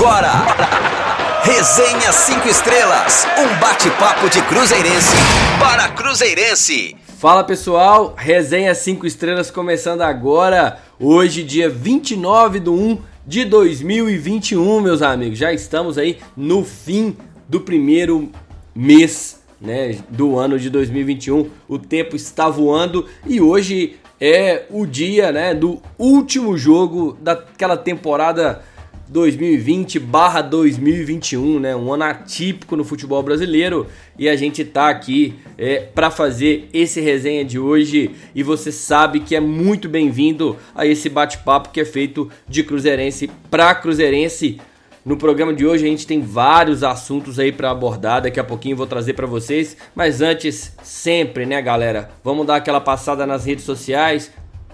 agora. Resenha 5 Estrelas, um bate-papo de Cruzeirense para Cruzeirense. Fala pessoal, Resenha 5 Estrelas começando agora, hoje dia 29 de 1 de 2021, meus amigos. Já estamos aí no fim do primeiro mês né, do ano de 2021. O tempo está voando e hoje é o dia né, do último jogo daquela temporada 2020/2021, né? Um ano atípico no futebol brasileiro e a gente tá aqui é, para fazer esse resenha de hoje e você sabe que é muito bem-vindo a esse bate-papo que é feito de cruzeirense para cruzeirense. No programa de hoje a gente tem vários assuntos aí para abordar, daqui a pouquinho vou trazer para vocês, mas antes, sempre, né, galera? Vamos dar aquela passada nas redes sociais,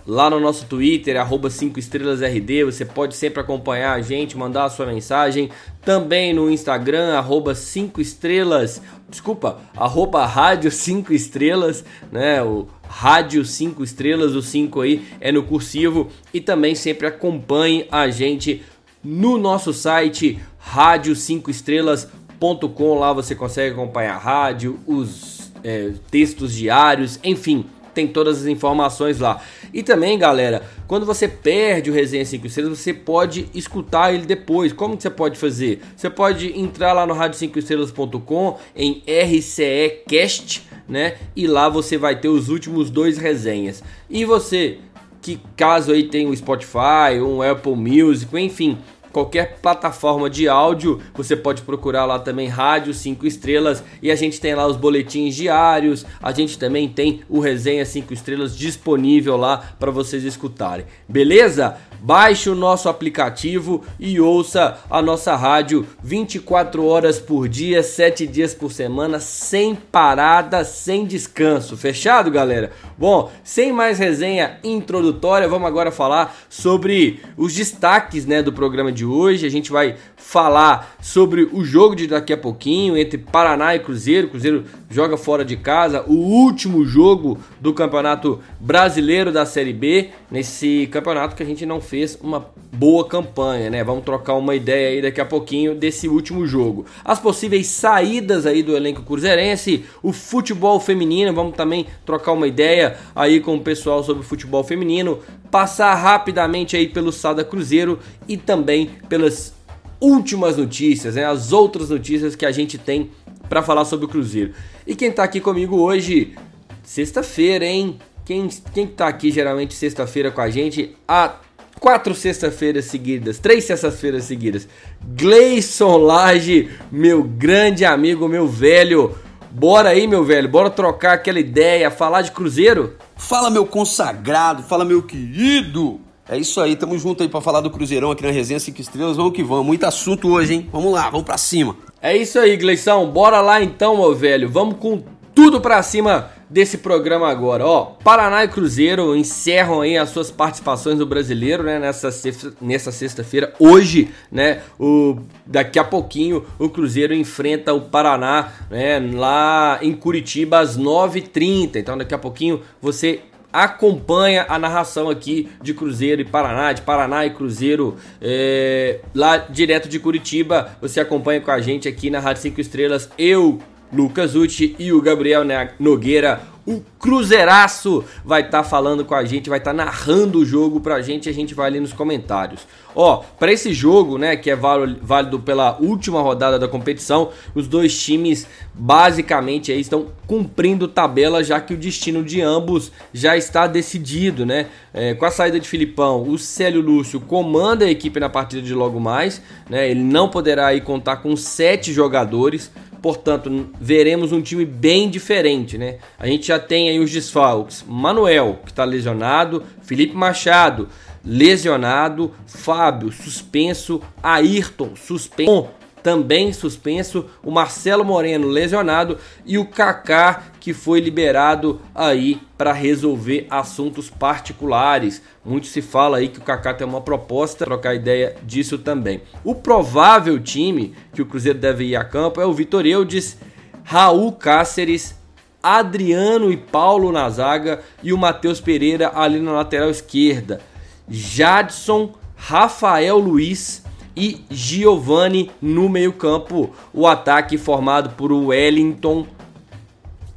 lá no nosso Twitter, arroba 5 estrelas RD, você pode sempre acompanhar a gente, mandar a sua mensagem, também no Instagram, arroba 5 estrelas, desculpa, arroba rádio 5 estrelas, né, o rádio 5 estrelas, o 5 aí é no cursivo, e também sempre acompanhe a gente no nosso site, rádio 5 estrelas.com, lá você consegue acompanhar a rádio, os é, textos diários, enfim, tem todas as informações lá. E também, galera, quando você perde o Resenha 5 Estrelas, você pode escutar ele depois. Como que você pode fazer? Você pode entrar lá no rádio5estrelas.com em RCE Cast, né? E lá você vai ter os últimos dois resenhas. E você que caso aí tenha um Spotify, um Apple Music, enfim, qualquer plataforma de áudio, você pode procurar lá também Rádio 5 Estrelas e a gente tem lá os boletins diários, a gente também tem o Resenha 5 Estrelas disponível lá para vocês escutarem. Beleza? Baixe o nosso aplicativo e ouça a nossa rádio 24 horas por dia, 7 dias por semana, sem parada, sem descanso. Fechado, galera? Bom, sem mais resenha introdutória, vamos agora falar sobre os destaques né, do programa de hoje. A gente vai falar sobre o jogo de daqui a pouquinho entre Paraná e Cruzeiro. Cruzeiro joga fora de casa, o último jogo do Campeonato Brasileiro da Série B, nesse campeonato que a gente não fez uma boa campanha, né? Vamos trocar uma ideia aí daqui a pouquinho desse último jogo. As possíveis saídas aí do elenco cruzeirense, o futebol feminino, vamos também trocar uma ideia aí com o pessoal sobre o futebol feminino, passar rapidamente aí pelo Sada Cruzeiro e também pelas últimas notícias, né? As outras notícias que a gente tem para falar sobre o Cruzeiro. E quem tá aqui comigo hoje, sexta-feira, hein? Quem, quem tá aqui geralmente sexta-feira com a gente, há quatro sexta-feiras seguidas, três sextas-feiras seguidas. Gleison Lage, meu grande amigo, meu velho. Bora aí, meu velho, bora trocar aquela ideia, falar de Cruzeiro? Fala, meu consagrado, fala, meu querido. É isso aí, tamo junto aí pra falar do Cruzeirão aqui na Resenha 5 Estrelas. Vamos que vamos, muito assunto hoje, hein? Vamos lá, vamos pra cima. É isso aí, Gleição, bora lá então, meu velho. Vamos com tudo pra cima desse programa agora. Ó, Paraná e Cruzeiro encerram aí as suas participações no Brasileiro, né, nessa sexta, nessa sexta-feira. Hoje, né, o daqui a pouquinho o Cruzeiro enfrenta o Paraná, né, lá em Curitiba às 9h30. Então daqui a pouquinho você acompanha a narração aqui de Cruzeiro e Paraná, de Paraná e Cruzeiro, é, lá direto de Curitiba. Você acompanha com a gente aqui na Rádio 5 Estrelas. Eu, Lucas Uti e o Gabriel Nogueira, o Cruzeiraço vai estar tá falando com a gente, vai estar tá narrando o jogo pra gente a gente vai ali nos comentários. Ó, para esse jogo, né, que é válido pela última rodada da competição, os dois times basicamente aí estão cumprindo tabela, já que o destino de ambos já está decidido, né? É, com a saída de Filipão, o Célio Lúcio comanda a equipe na partida de logo mais, né? Ele não poderá aí contar com sete jogadores. Portanto, veremos um time bem diferente, né? A gente já tem aí os desfalques. Manuel, que está lesionado, Felipe Machado, lesionado, Fábio, suspenso, Ayrton, suspenso, também suspenso, o Marcelo Moreno lesionado e o Kaká que foi liberado aí para resolver assuntos particulares. Muito se fala aí que o Kaká tem uma proposta, trocar ideia disso também. O provável time que o Cruzeiro deve ir a campo é o Vitor Eudes, Raul Cáceres, Adriano e Paulo na zaga e o Matheus Pereira ali na lateral esquerda. Jadson, Rafael Luiz, e Giovani no meio-campo. O ataque formado por Wellington,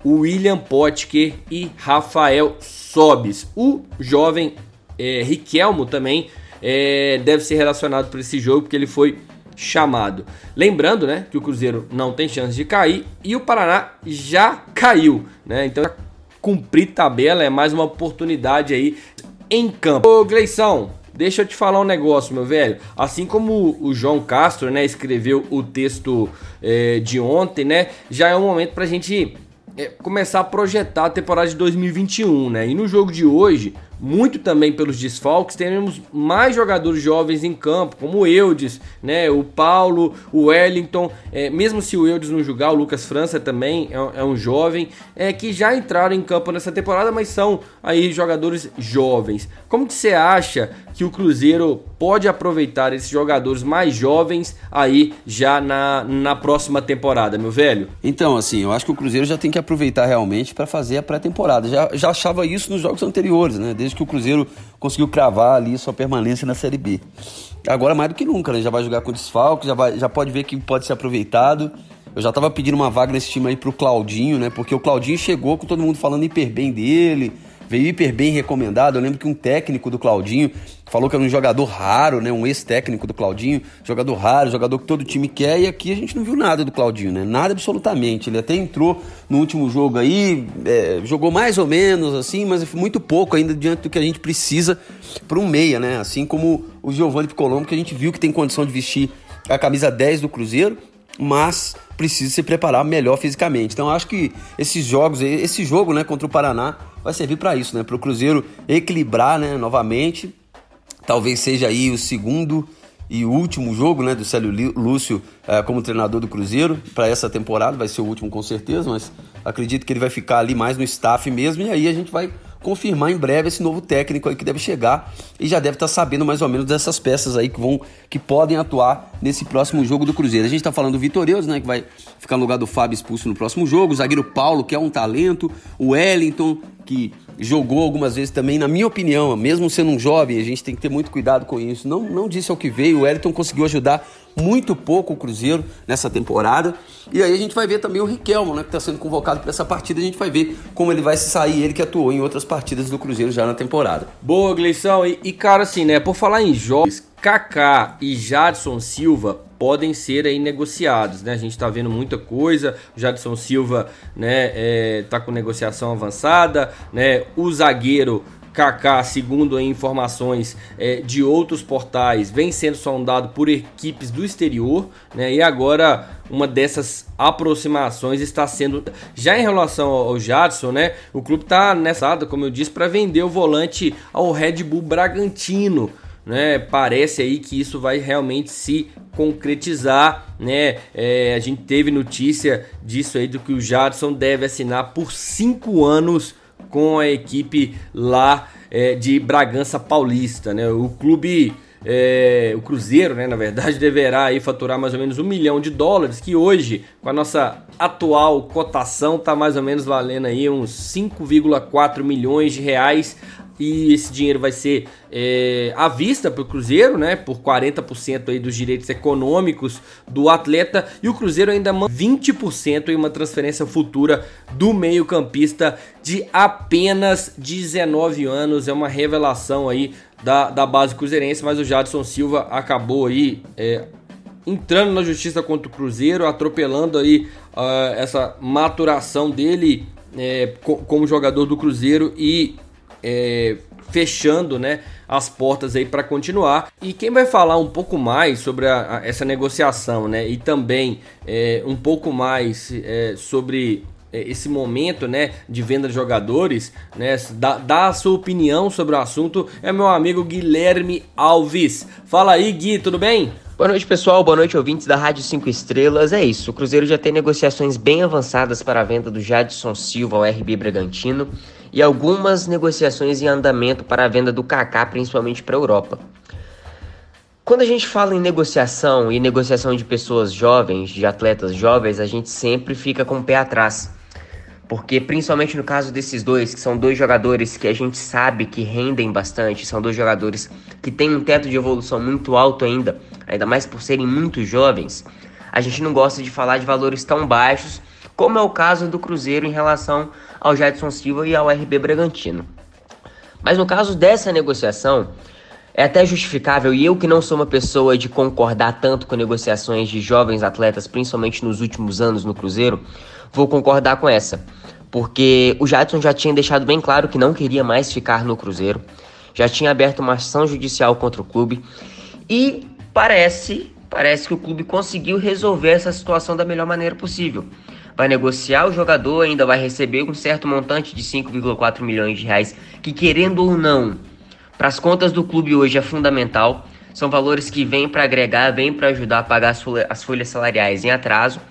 William Potker e Rafael Sobis. O jovem é, Riquelmo também é, deve ser relacionado para esse jogo porque ele foi chamado. Lembrando, né, que o Cruzeiro não tem chance de cair e o Paraná já caiu, né? Então cumprir tabela é mais uma oportunidade aí em campo. Ô Gleição, deixa eu te falar um negócio, meu velho. Assim como o João Castro, né, escreveu o texto é, de ontem, né, já é um momento pra gente é, começar a projetar a temporada de 2021, né? E no jogo de hoje, muito também pelos desfalques, teremos mais jogadores jovens em campo, como o Eudes, né, o Paulo, o Wellington, é, mesmo se o Eudes não jogar, o Lucas França também é, é, um jovem, é, que já entraram em campo nessa temporada, mas são aí jogadores jovens. Como que você acha que o Cruzeiro pode aproveitar esses jogadores mais jovens aí já na, na próxima temporada, meu velho? Então, assim, eu acho que o Cruzeiro já tem que aproveitar realmente para fazer a pré-temporada. Já, já achava isso nos jogos anteriores, né? Desde desde que o Cruzeiro conseguiu cravar ali sua permanência na Série B. Agora mais do que nunca, né? Já vai jogar com desfalque, já, vai, já pode ver que pode ser aproveitado. Eu já tava pedindo uma vaga nesse time aí pro Claudinho, né? Porque o Claudinho chegou com todo mundo falando hiper bem dele, veio hiper bem recomendado. Eu lembro que um técnico do Claudinho falou que era um jogador raro, né? Um ex-técnico do Claudinho, jogador raro, jogador que todo time quer. E aqui a gente não viu nada do Claudinho, né? Nada absolutamente. Ele até entrou no último jogo aí, é, jogou mais ou menos assim, mas muito pouco ainda diante do que a gente precisa para um meia, né? Assim como o Giovanni Picolombo, que a gente viu que tem condição de vestir a camisa 10 do Cruzeiro, mas precisa se preparar melhor fisicamente. Então acho que esses jogos, esse jogo, né, contra o Paraná vai servir para isso, né, para o Cruzeiro equilibrar, né, novamente. Talvez seja aí o segundo e último jogo, né, do Célio Lúcio uh, como treinador do Cruzeiro para essa temporada, vai ser o último com certeza, mas acredito que ele vai ficar ali mais no staff mesmo. E aí a gente vai confirmar em breve esse novo técnico aí que deve chegar e já deve estar tá sabendo mais ou menos dessas peças aí que vão que podem atuar nesse próximo jogo do Cruzeiro. A gente está falando do Vitorioso, né, que vai ficar no lugar do Fábio expulso no próximo jogo, o zagueiro Paulo, que é um talento, o Wellington, que jogou algumas vezes também, na minha opinião, mesmo sendo um jovem, a gente tem que ter muito cuidado com isso. Não, não disse ao que veio, o Wellington conseguiu ajudar muito pouco o Cruzeiro nessa temporada. E aí a gente vai ver também o Riquelmo, né, que está sendo convocado para essa partida. A gente vai ver como ele vai se sair, ele que atuou em outras partidas do Cruzeiro já na temporada. Boa, Gleison. E, e cara, assim, né, por falar em jogos, Kaká e Jadson Silva podem ser aí negociados, né? A gente está vendo muita coisa. O Jadson Silva, né, é, tá com negociação avançada, né? O zagueiro Kaká, segundo informações é, de outros portais, vem sendo sondado por equipes do exterior, né? E agora uma dessas aproximações está sendo já em relação ao Jadson, né? O clube está nessa, como eu disse, para vender o volante ao Red Bull Bragantino né? Parece aí que isso vai realmente se concretizar, né? É, a gente teve notícia disso aí do que o Jadson deve assinar por cinco anos com a equipe lá é, de Bragança Paulista, né? O clube é, o Cruzeiro, né, na verdade, deverá aí faturar mais ou menos um milhão de dólares, que hoje, com a nossa atual cotação, está mais ou menos valendo aí uns 5,4 milhões de reais e esse dinheiro vai ser é, à vista para o Cruzeiro, né? Por 40% aí dos direitos econômicos do atleta e o Cruzeiro ainda manda 20% em uma transferência futura do meio-campista de apenas 19 anos. É uma revelação aí da, da base cruzeirense, mas o Jadson Silva acabou aí é, entrando na justiça contra o Cruzeiro, atropelando aí uh, essa maturação dele é, como jogador do Cruzeiro e é, fechando né, as portas aí para continuar. E quem vai falar um pouco mais sobre a, a, essa negociação né, e também é, um pouco mais é, sobre é, esse momento né, de venda de jogadores, né, dá, dá a sua opinião sobre o assunto, é meu amigo Guilherme Alves. Fala aí, Gui, tudo bem? Boa noite, pessoal. Boa noite, ouvintes da Rádio 5 Estrelas. É isso, o Cruzeiro já tem negociações bem avançadas para a venda do Jadson Silva ao RB Bragantino e algumas negociações em andamento para a venda do Kaká, principalmente para a Europa. Quando a gente fala em negociação e negociação de pessoas jovens, de atletas jovens, a gente sempre fica com o pé atrás. Porque principalmente no caso desses dois, que são dois jogadores que a gente sabe que rendem bastante, são dois jogadores que têm um teto de evolução muito alto ainda, ainda mais por serem muito jovens, a gente não gosta de falar de valores tão baixos, como é o caso do Cruzeiro em relação ao Jadson Silva e ao RB Bragantino. Mas no caso dessa negociação, é até justificável, e eu que não sou uma pessoa de concordar tanto com negociações de jovens atletas, principalmente nos últimos anos no Cruzeiro, vou concordar com essa. Porque o Jadson já tinha deixado bem claro que não queria mais ficar no Cruzeiro, já tinha aberto uma ação judicial contra o clube, e parece, parece que o clube conseguiu resolver essa situação da melhor maneira possível. Vai negociar o jogador, ainda vai receber um certo montante de 5,4 milhões de reais, que querendo ou não, para as contas do clube hoje é fundamental. São valores que vêm para agregar, vêm para ajudar a pagar as folhas salariais em atraso.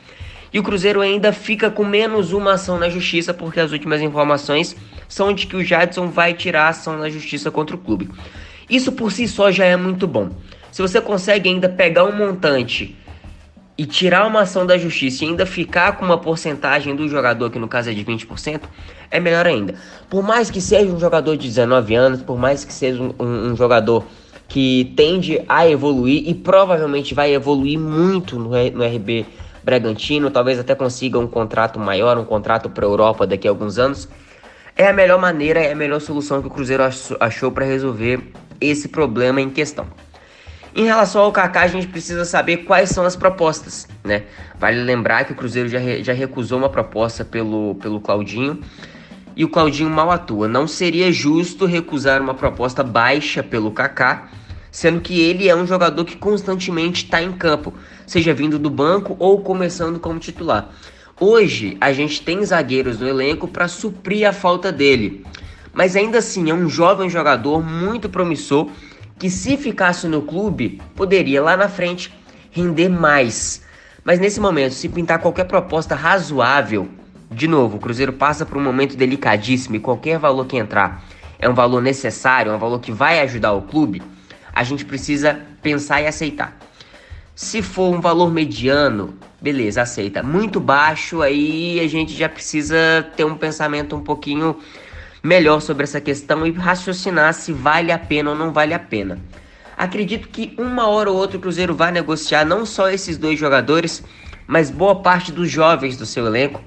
E o Cruzeiro ainda fica com menos uma ação na justiça, porque as últimas informações são de que o Jadson vai tirar a ação na justiça contra o clube. Isso por si só já é muito bom. Se você consegue ainda pegar um montante e tirar uma ação da justiça e ainda ficar com uma porcentagem do jogador, que no caso é de 20%, é melhor ainda. Por mais que seja um jogador de 19 anos, por mais que seja um, um, um jogador que tende a evoluir e provavelmente vai evoluir muito no, no RB Bragantino, talvez até consiga um contrato maior, um contrato para a Europa daqui a alguns anos. É a melhor maneira, é a melhor solução que o Cruzeiro achou para resolver esse problema em questão. Em relação ao Kaká, a gente precisa saber quais são as propostas, né? Vale lembrar que o Cruzeiro já, re, já recusou uma proposta pelo, pelo Claudinho e o Claudinho mal atua. Não seria justo recusar uma proposta baixa pelo Kaká, sendo que ele é um jogador que constantemente está em campo, seja vindo do banco ou começando como titular. Hoje a gente tem zagueiros no elenco para suprir a falta dele, mas ainda assim é um jovem jogador muito promissor que se ficasse no clube, poderia lá na frente render mais. Mas nesse momento, se pintar qualquer proposta razoável, de novo, o Cruzeiro passa por um momento delicadíssimo e qualquer valor que entrar é um valor necessário, é um valor que vai ajudar o clube, a gente precisa pensar e aceitar. Se for um valor mediano, beleza, aceita. Muito baixo, aí a gente já precisa ter um pensamento um pouquinho melhor sobre essa questão e raciocinar se vale a pena ou não vale a pena. Acredito que uma hora ou outra o Cruzeiro vai negociar não só esses dois jogadores, mas boa parte dos jovens do seu elenco,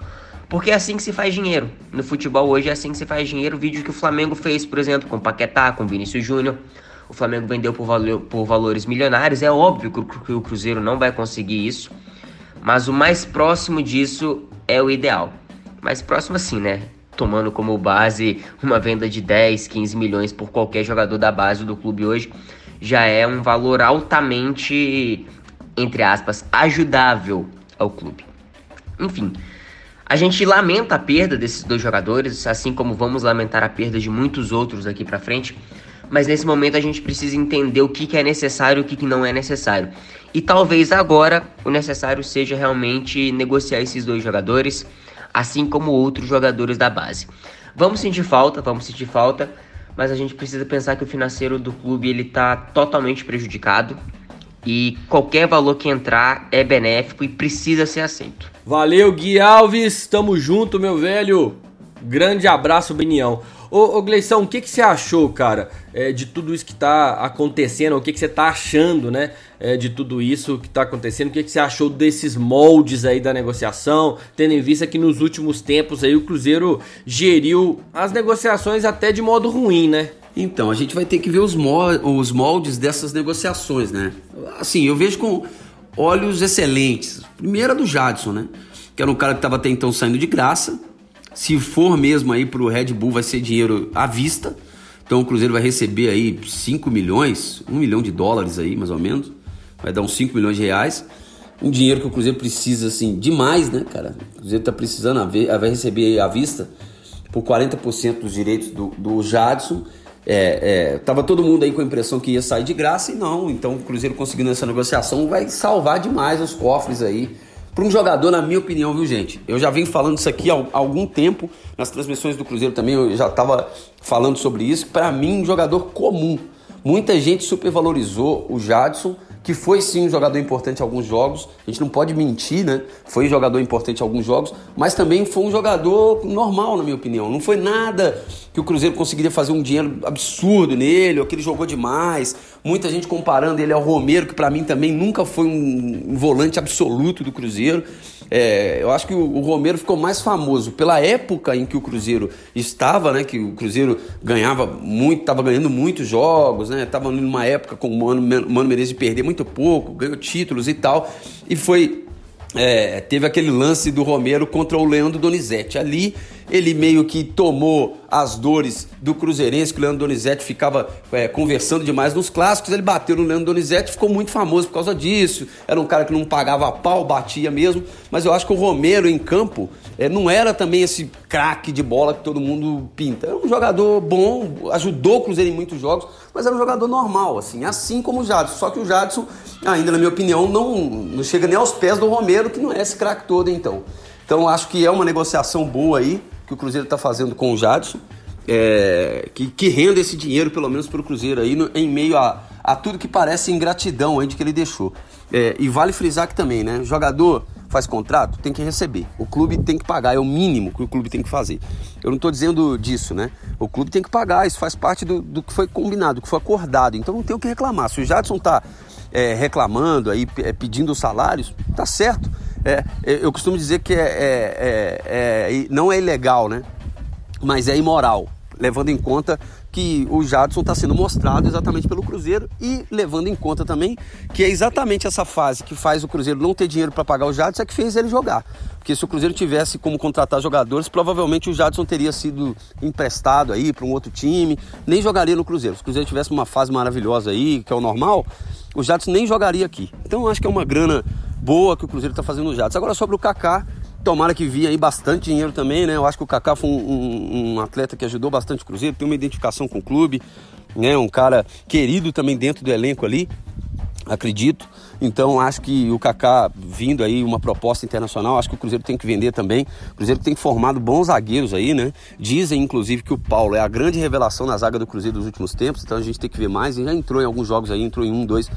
porque é assim que se faz dinheiro. No futebol hoje é assim que se faz dinheiro. O vídeo que o Flamengo fez, por exemplo, com Paquetá, com Vinícius Júnior. O Flamengo vendeu por, valor, por valores milionários. É óbvio que o Cruzeiro não vai conseguir isso, mas o mais próximo disso é o ideal. Mais próximo assim, né? Tomando como base uma venda de 10, 15 milhões por qualquer jogador da base do clube hoje, já é um valor altamente, entre aspas, ajudável ao clube. Enfim, a gente lamenta a perda desses dois jogadores, assim como vamos lamentar a perda de muitos outros aqui para frente. Mas nesse momento a gente precisa entender o que, que é necessário e o que, que não é necessário. E talvez agora o necessário seja realmente negociar esses dois jogadores, assim como outros jogadores da base. Vamos sentir falta, vamos sentir falta, mas a gente precisa pensar que o financeiro do clube ele está totalmente prejudicado e qualquer valor que entrar é benéfico e precisa ser aceito. Valeu, Gui Alves, tamo junto, meu velho. Grande abraço, Benião. Ô, ô Gleição, o que, que você achou, cara, é, de tudo isso que tá acontecendo? O que, que você tá achando, né, é, de tudo isso que tá acontecendo? O que, que você achou desses moldes aí da negociação, tendo em vista que nos últimos tempos aí o Cruzeiro geriu as negociações até de modo ruim, né? Então, a gente vai ter que ver os, moldes dessas negociações, né? Assim, eu vejo com olhos excelentes. Primeiro a do Jadson, né? Que era um cara que estava até então saindo de graça, se for mesmo aí pro Red Bull, vai ser dinheiro à vista. Então o Cruzeiro vai receber aí 5 milhões, 1 milhão de dólares aí, mais ou menos. Vai dar uns 5 milhões de reais. Um dinheiro que o Cruzeiro precisa, assim, demais, né, cara? O Cruzeiro tá precisando, vai receber à vista por 40% dos direitos do, do Jadson. É, é, tava todo mundo aí com a impressão que ia sair de graça e não. Então o Cruzeiro conseguindo essa negociação vai salvar demais os cofres aí para um jogador, na minha opinião, viu, gente? Eu já venho falando isso aqui há algum tempo, nas transmissões do Cruzeiro também, eu já estava falando sobre isso. Para mim, um jogador comum. Muita gente supervalorizou o Jadson, que foi sim um jogador importante em alguns jogos. A gente não pode mentir, né? Foi jogador importante em alguns jogos, mas também foi um jogador normal, na minha opinião. Não foi nada que o Cruzeiro conseguiria fazer um dinheiro absurdo nele, ou que ele jogou demais. Muita gente comparando ele ao Romero, que para mim também nunca foi um, volante absoluto do Cruzeiro. É, eu acho que o, Romero ficou mais famoso pela época em que o Cruzeiro estava, né? Que o Cruzeiro ganhava muito, estava ganhando muitos jogos, né? Estava numa época com o Mano, Mano Menezes de perder muito pouco, ganhou títulos e tal. E foi é, teve aquele lance do Romero contra o Leandro Donizete. Ali ele meio que tomou as dores do Cruzeirense, que o Leandro Donizete ficava é, conversando demais nos clássicos. Ele bateu no Leandro Donizete, ficou muito famoso por causa disso. Era um cara que não pagava pau, batia mesmo. Mas eu acho que o Romero em campo é, não era também esse craque de bola que todo mundo pinta. Era um jogador bom, ajudou o Cruzeiro em muitos jogos, mas era um jogador normal, assim, assim como o Jadson. Só que o Jadson, ainda na minha opinião, não, não chega nem aos pés do Romero, que não é esse craque todo, então. Então acho que é uma negociação boa aí que o Cruzeiro está fazendo com o Jadson, é, que, que renda esse dinheiro, pelo menos para o Cruzeiro aí, no, em meio a, a tudo que parece ingratidão aí de que ele deixou. É, e vale frisar que também, né? Jogador faz contrato, tem que receber. O clube tem que pagar, é o mínimo que o clube tem que fazer. Eu não estou dizendo disso, né? O clube tem que pagar, isso faz parte do, do que foi combinado, do que foi acordado. Então não tem o que reclamar. Se o Jadson está é, reclamando aí, é, pedindo salários, tá certo. É, é, eu costumo dizer que é, é, é, não é ilegal, né? Mas é imoral, levando em conta que o Jadson está sendo mostrado exatamente pelo Cruzeiro e levando em conta também que é exatamente essa fase que faz o Cruzeiro não ter dinheiro para pagar o Jadson é que fez ele jogar. Porque se o Cruzeiro tivesse como contratar jogadores, provavelmente o Jadson teria sido emprestado aí para um outro time, nem jogaria no Cruzeiro. Se o Cruzeiro tivesse uma fase maravilhosa aí, que é o normal, o Jadson nem jogaria aqui. Então acho que é uma grana boa que o Cruzeiro está fazendo no Jadson. Agora sobre o Kaká, tomara que via aí bastante dinheiro também, né? Eu acho que o Kaká foi um, um, um, atleta que ajudou bastante o Cruzeiro, tem uma identificação com o clube, né? Um cara querido também dentro do elenco ali, acredito. Então acho que o Kaká vindo aí uma proposta internacional, acho que o Cruzeiro tem que vender também. O Cruzeiro tem formado bons zagueiros aí, né? Dizem inclusive que o Paulo é a grande revelação na zaga do Cruzeiro dos últimos tempos, então a gente tem que ver mais. Ele já entrou em alguns jogos aí, entrou em um, dois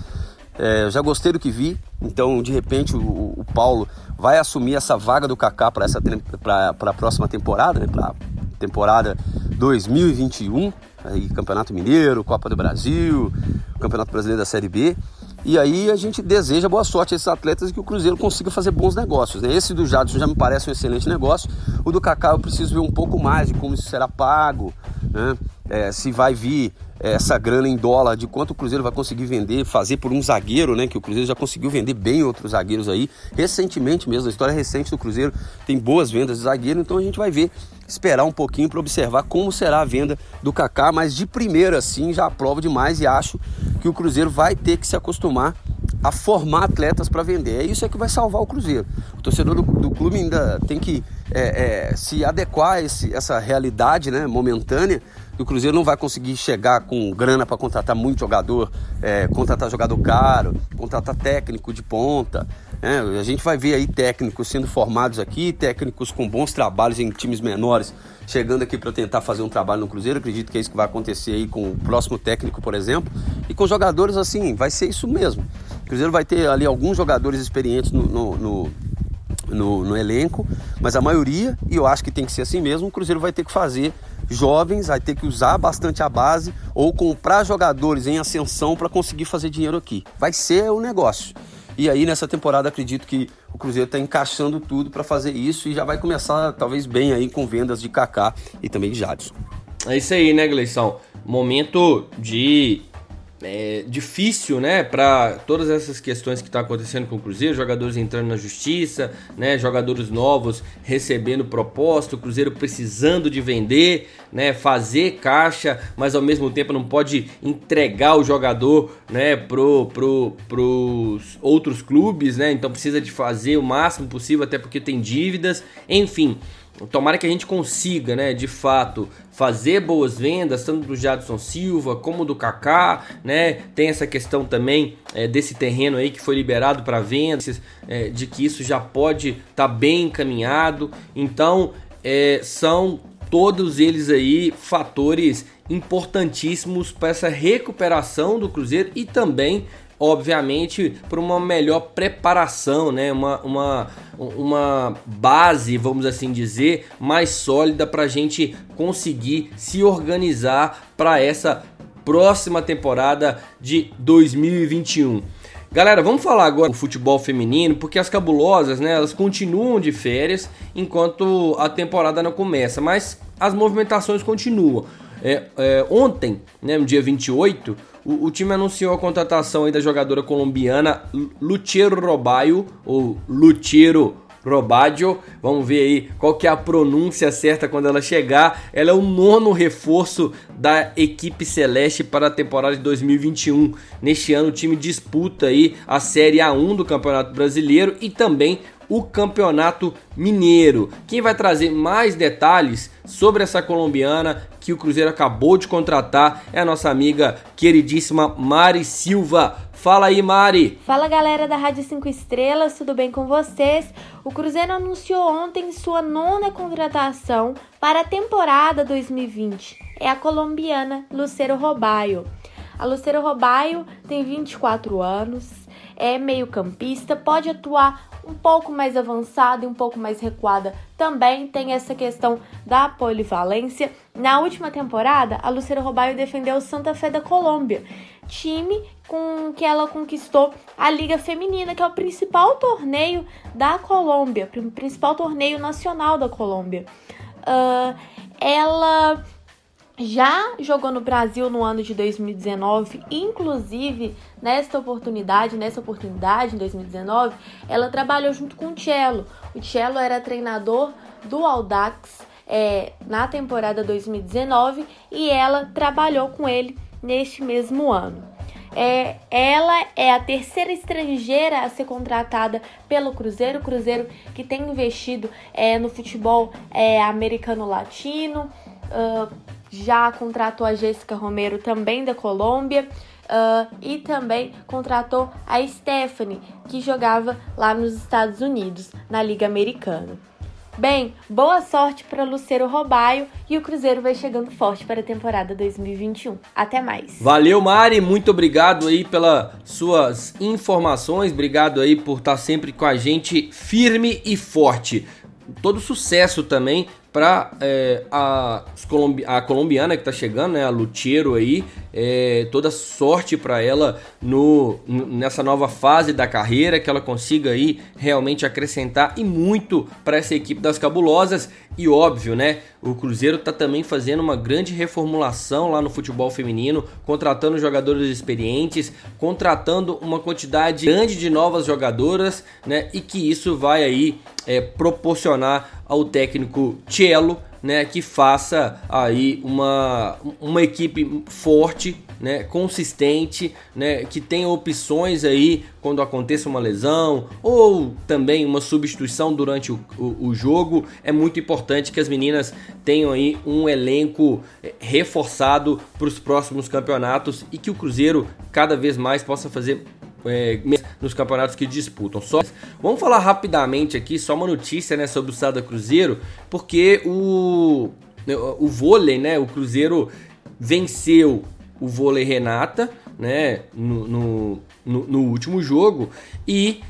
é, já gostei do que vi, então de repente o, o Paulo vai assumir essa vaga do Kaká para essa para a próxima temporada, né, para temporada 2021, aí Campeonato Mineiro, Copa do Brasil, Campeonato Brasileiro da Série B. E aí a gente deseja boa sorte a esses atletas e que o Cruzeiro consiga fazer bons negócios. Né? Esse do Jadson já me parece um excelente negócio. O do Kaká eu preciso ver um pouco mais de como isso será pago, né? É, se vai vir essa grana em dólar, de quanto o Cruzeiro vai conseguir vender, fazer por um zagueiro, né? Que o Cruzeiro já conseguiu vender bem outros zagueiros aí, recentemente mesmo, a história recente do Cruzeiro tem boas vendas de zagueiro, então a gente vai ver, esperar um pouquinho para observar como será a venda do Kaká, mas de primeira assim já aprovo demais e acho que o Cruzeiro vai ter que se acostumar a formar atletas para vender. É isso é que vai salvar o Cruzeiro. O torcedor do, do clube ainda tem que é, é, se adequar a esse, essa realidade né, momentânea o Cruzeiro não vai conseguir chegar com grana para contratar muito jogador, é, contratar jogador caro, contratar técnico de ponta. Né? A gente vai ver aí técnicos sendo formados aqui, técnicos com bons trabalhos em times menores, chegando aqui para tentar fazer um trabalho no Cruzeiro. Acredito que é isso que vai acontecer aí com o próximo técnico, por exemplo. E com jogadores assim, vai ser isso mesmo. O Cruzeiro vai ter ali alguns jogadores experientes no, no, no no, no, elenco, mas a maioria, e eu acho que tem que ser assim mesmo, o Cruzeiro vai ter que fazer jovens, vai ter que usar bastante a base ou comprar jogadores em ascensão para conseguir fazer dinheiro aqui. Vai ser o um negócio. E aí nessa temporada acredito que o Cruzeiro está encaixando tudo para fazer isso e já vai começar talvez bem aí com vendas de Kaká e também de Jadson. É isso aí, né, Gleison? Momento de é, difícil, né, para todas essas questões que está acontecendo com o Cruzeiro, jogadores entrando na justiça, né, jogadores novos recebendo proposta, o Cruzeiro precisando de vender, né, fazer caixa, mas ao mesmo tempo não pode entregar o jogador, né, pro, pro, pros outros clubes, né, então precisa de fazer o máximo possível até porque tem dívidas, enfim. Tomara que a gente consiga, né, de fato, fazer boas vendas, tanto do Jadson Silva como do Kaká, né? Tem essa questão também é, desse terreno aí que foi liberado para venda, é, de que isso já pode estar tá bem encaminhado. Então, é, são todos eles aí fatores importantíssimos para essa recuperação do Cruzeiro e também obviamente por uma melhor preparação, né? uma, uma, uma base, vamos assim dizer, mais sólida para a gente conseguir se organizar para essa próxima temporada de 2021. Galera, vamos falar agora do futebol feminino, porque as cabulosas, né, elas continuam de férias enquanto a temporada não começa, mas as movimentações continuam. É, é, ontem, né, no dia 28, o, o time anunciou a contratação aí da jogadora colombiana Luchero Robaio, ou Luchero Robaggio. Vamos ver aí qual que é a pronúncia certa quando ela chegar. Ela é o nono reforço da equipe celeste para a temporada de 2021. Neste ano o time disputa aí a Série A1 do Campeonato Brasileiro e também o Campeonato Mineiro. Quem vai trazer mais detalhes sobre essa colombiana que o Cruzeiro acabou de contratar é a nossa amiga queridíssima Mari Silva. Fala aí, Mari! Fala galera da Rádio 5 Estrelas, tudo bem com vocês? O Cruzeiro anunciou ontem sua nona contratação para a temporada 2020. É a colombiana Lucero Robaio. A Lucero Robaio tem 24 anos, é meio-campista, pode atuar um pouco mais avançada e um pouco mais recuada. Também tem essa questão da polivalência. Na última temporada, a Lucero Robaio defendeu o Santa Fé da Colômbia, time com que ela conquistou a Liga Feminina, que é o principal torneio da Colômbia, o principal torneio nacional da Colômbia. Uh, ela já jogou no Brasil no ano de 2019, inclusive nesta oportunidade, nessa oportunidade em 2019, ela trabalhou junto com o Cello. O Cello era treinador do Audax é, na temporada 2019 e ela trabalhou com ele neste mesmo ano. É, ela é a terceira estrangeira a ser contratada pelo Cruzeiro, Cruzeiro que tem investido é, no futebol é, americano-latino. Uh, já contratou a Jéssica Romero, também da Colômbia. Uh, e também contratou a Stephanie, que jogava lá nos Estados Unidos, na Liga Americana. Bem, boa sorte para Lucero Robaio e o Cruzeiro vai chegando forte para a temporada 2021. Até mais. Valeu, Mari, muito obrigado aí pelas suas informações, obrigado aí por estar sempre com a gente firme e forte. Todo sucesso também para é, a, a colombiana que está chegando, né, a Lutiero aí, é, toda sorte para ela no, nessa nova fase da carreira, que ela consiga aí realmente acrescentar e muito para essa equipe das cabulosas. E óbvio, né, o Cruzeiro está também fazendo uma grande reformulação lá no futebol feminino, contratando jogadores experientes, contratando uma quantidade grande de novas jogadoras, né, e que isso vai aí é, proporcionar ao técnico Cielo, né, que faça aí uma, uma equipe forte, né, consistente, né, que tenha opções aí quando aconteça uma lesão ou também uma substituição durante o, o, o jogo. É muito importante que as meninas tenham aí um elenco eh, reforçado para os próximos campeonatos e que o Cruzeiro cada vez mais possa fazer é, nos campeonatos que disputam. Só vamos falar rapidamente aqui só uma notícia, né, sobre o Sada Cruzeiro, porque o o vôlei, né, o Cruzeiro venceu o vôlei Renata, né, no, no, no, no último jogo e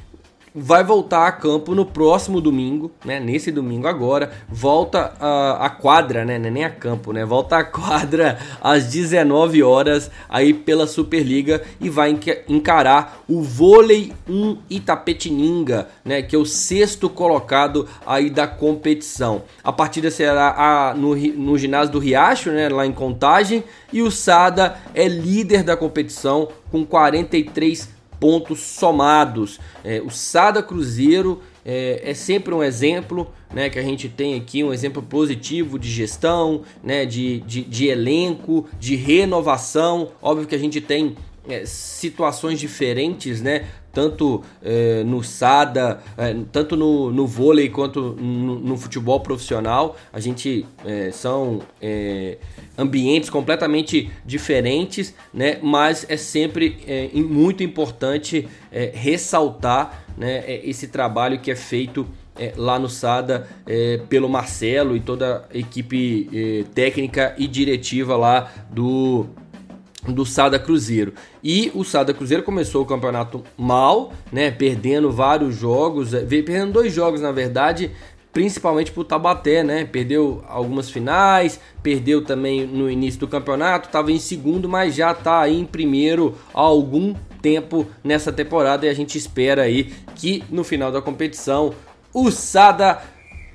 vai voltar a campo no próximo domingo, né? Nesse domingo agora, volta a, a quadra, né? É nem a campo, né? Volta a quadra às 19 horas aí pela Superliga e vai encarar o Vôlei 1 Itapetininga, né? Que é o sexto colocado aí da competição. A partida será a, no, no ginásio do Riacho, né? Lá em Contagem e o Sada é líder da competição com 43 pontos somados. É, o Sada Cruzeiro é, é, sempre um exemplo né, que a gente tem aqui, um exemplo positivo de gestão, né, de, de, de elenco, de renovação. Óbvio que a gente tem é, situações diferentes, né? Tanto é, no SADA, é, tanto no, no vôlei quanto no, no futebol profissional. A gente é, são é, ambientes completamente diferentes, né? Mas é sempre é, muito importante ressaltar né, esse trabalho que é feito é, lá no SADA é, pelo Marcelo e toda a equipe é, técnica e diretiva lá do, do Sada Cruzeiro. E o Sada Cruzeiro começou o campeonato mal, né, perdendo vários jogos, é, perdendo dois jogos na verdade, principalmente pro Tabaté, né? Perdeu algumas finais, perdeu também no início do campeonato, estava em segundo, mas já está aí em primeiro há algum tempo nessa temporada e a gente espera aí que no final da competição o Sada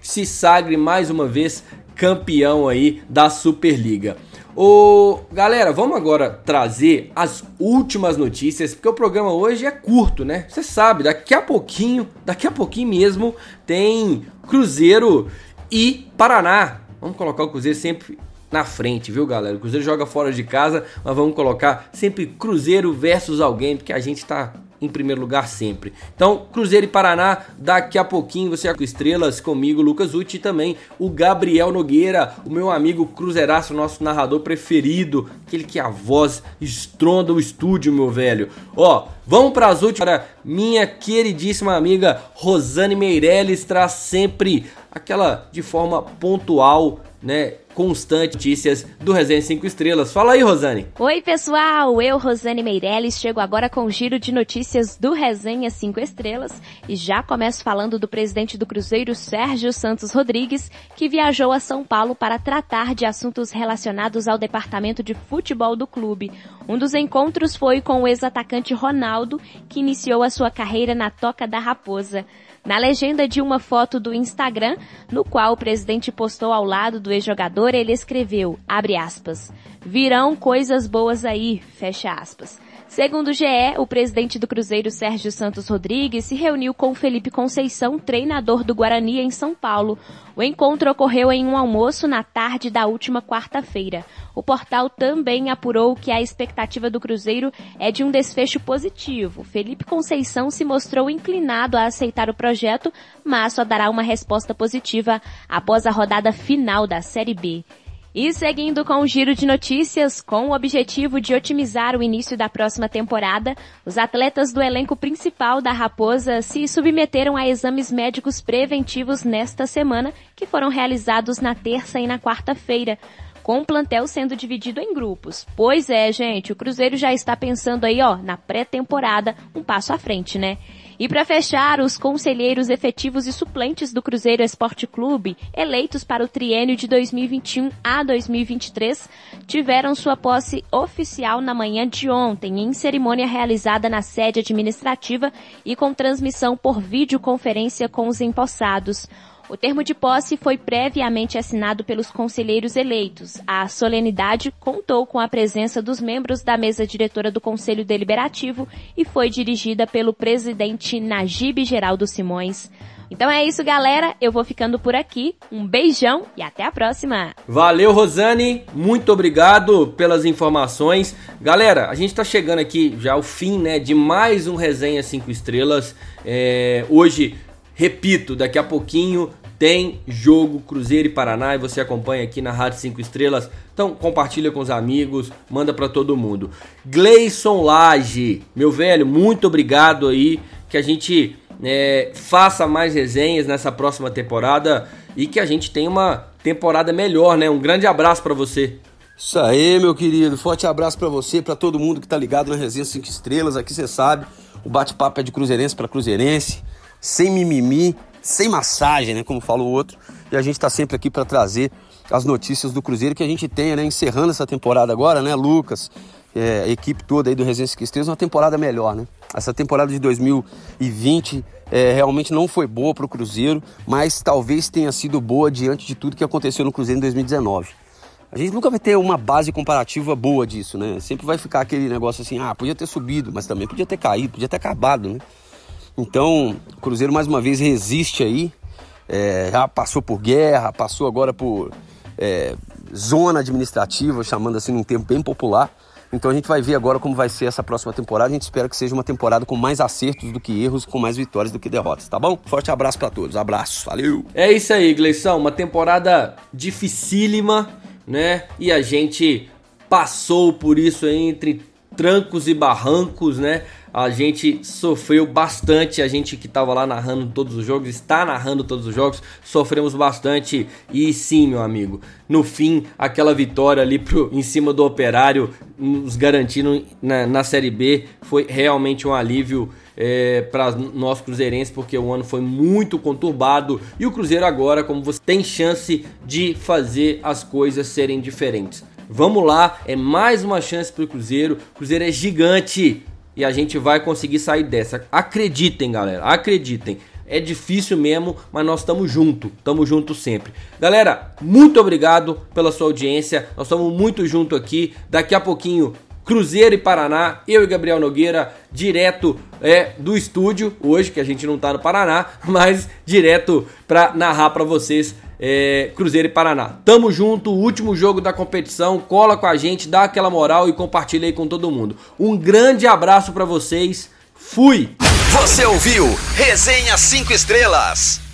se sagre mais uma vez campeão aí da Superliga. Ô, galera, vamos agora trazer as últimas notícias, porque o programa hoje é curto, né? Você sabe, daqui a pouquinho, daqui a pouquinho mesmo, tem Cruzeiro e Paraná. Vamos colocar o Cruzeiro sempre na frente, viu, galera? O Cruzeiro joga fora de casa, mas vamos colocar sempre Cruzeiro versus alguém, porque a gente tá em primeiro lugar sempre. Então, Cruzeiro e Paraná, daqui a pouquinho você com estrelas comigo, Lucas Uti e também o Gabriel Nogueira, o meu amigo Cruzeiraço, nosso narrador preferido, aquele que a voz estronda o estúdio, meu velho. Ó, vamos para as últimas. Minha queridíssima amiga Rosane Meirelles traz sempre aquela de forma pontual, né? constante notícias do Resenha 5 Estrelas. Fala aí, Rosane. Oi, pessoal. Eu, Rosane Meirelles, chego agora com o um giro de notícias do Resenha 5 Estrelas e já começo falando do presidente do Cruzeiro, Sérgio Santos Rodrigues, que viajou a São Paulo para tratar de assuntos relacionados ao departamento de futebol do clube. Um dos encontros foi com o ex-atacante Ronaldo, que iniciou a sua carreira na Toca da Raposa na legenda de uma foto do Instagram, no qual o presidente postou ao lado do ex-jogador, ele escreveu, abre aspas, virão coisas boas aí, fecha aspas. Segundo o GE, o presidente do Cruzeiro, Sérgio Santos Rodrigues, se reuniu com Felipe Conceição, treinador do Guarani em São Paulo. O encontro ocorreu em um almoço na tarde da última quarta-feira. O portal também apurou que a expectativa do Cruzeiro é de um desfecho positivo. Felipe Conceição se mostrou inclinado a aceitar o projeto, mas só dará uma resposta positiva após a rodada final da Série B. E seguindo com o giro de notícias, com o objetivo de otimizar o início da próxima temporada, os atletas do elenco principal da Raposa se submeteram a exames médicos preventivos nesta semana, que foram realizados na terça e na quarta-feira com o plantel sendo dividido em grupos. Pois é, gente, o Cruzeiro já está pensando aí, ó, na pré-temporada, um passo à frente, né? E para fechar, os conselheiros efetivos e suplentes do Cruzeiro Esporte Clube, eleitos para o triênio de 2021 a 2023, tiveram sua posse oficial na manhã de ontem, em cerimônia realizada na sede administrativa e com transmissão por videoconferência com os empossados. O termo de posse foi previamente assinado pelos conselheiros eleitos. A solenidade contou com a presença dos membros da mesa diretora do Conselho Deliberativo e foi dirigida pelo presidente Najib Geraldo Simões. Então é isso, galera. Eu vou ficando por aqui. Um beijão e até a próxima. Valeu, Rosane. Muito obrigado pelas informações. Galera, a gente tá chegando aqui já ao fim, né, de mais um resenha 5 estrelas. É, hoje, repito, daqui a pouquinho tem jogo Cruzeiro e Paraná e você acompanha aqui na Rádio 5 Estrelas. Então compartilha com os amigos, manda para todo mundo. Gleison Lage, meu velho, muito obrigado aí que a gente é, faça mais resenhas nessa próxima temporada e que a gente tenha uma temporada melhor, né? Um grande abraço para você. Isso aí, meu querido. Forte abraço para você, para todo mundo que tá ligado na Resenha 5 Estrelas. Aqui você sabe, o bate-papo é de cruzeirense para cruzeirense, sem mimimi, sem massagem, né, como fala o outro. E a gente está sempre aqui para trazer as notícias do Cruzeiro que a gente tenha, né, encerrando essa temporada agora, né, Lucas, é, a equipe toda aí do Resenha Esteves, uma temporada melhor, né? Essa temporada de 2020 é, realmente não foi boa para o Cruzeiro, mas talvez tenha sido boa diante de tudo que aconteceu no Cruzeiro em 2019. A gente nunca vai ter uma base comparativa boa disso, né? Sempre vai ficar aquele negócio assim, ah, podia ter subido, mas também podia ter caído, podia ter acabado, né? Então, o Cruzeiro mais uma vez resiste aí. É, já passou por guerra, passou agora por é, zona administrativa, chamando assim num tempo bem popular. Então a gente vai ver agora como vai ser essa próxima temporada. A gente espera que seja uma temporada com mais acertos do que erros, com mais vitórias do que derrotas, tá bom? Forte abraço para todos. Abraço. Valeu. É isso aí, Gleição. Uma temporada dificílima, né? E a gente passou por isso entre trancos e barrancos, né? A gente sofreu bastante, a gente que estava lá narrando todos os jogos, está narrando todos os jogos, sofremos bastante. E sim, meu amigo, no fim, aquela vitória ali pro, em cima do Operário, nos garantindo na, na Série B, foi realmente um alívio é, para nós cruzeirenses, porque o ano foi muito conturbado e o Cruzeiro agora, como você tem chance de fazer as coisas serem diferentes. Vamos lá, é mais uma chance para o Cruzeiro. O Cruzeiro é gigante e a gente vai conseguir sair dessa. Acreditem, galera, acreditem. É difícil mesmo, mas nós estamos junto, estamos juntos sempre. Galera, muito obrigado pela sua audiência. Nós estamos muito junto aqui. Daqui a pouquinho Cruzeiro e Paraná, eu e Gabriel Nogueira, direto é, do estúdio, hoje que a gente não tá no Paraná, mas direto para narrar para vocês é, Cruzeiro e Paraná. Tamo junto, último jogo da competição, cola com a gente, dá aquela moral e compartilha aí com todo mundo. Um grande abraço para vocês, fui! Você ouviu Resenha 5 Estrelas.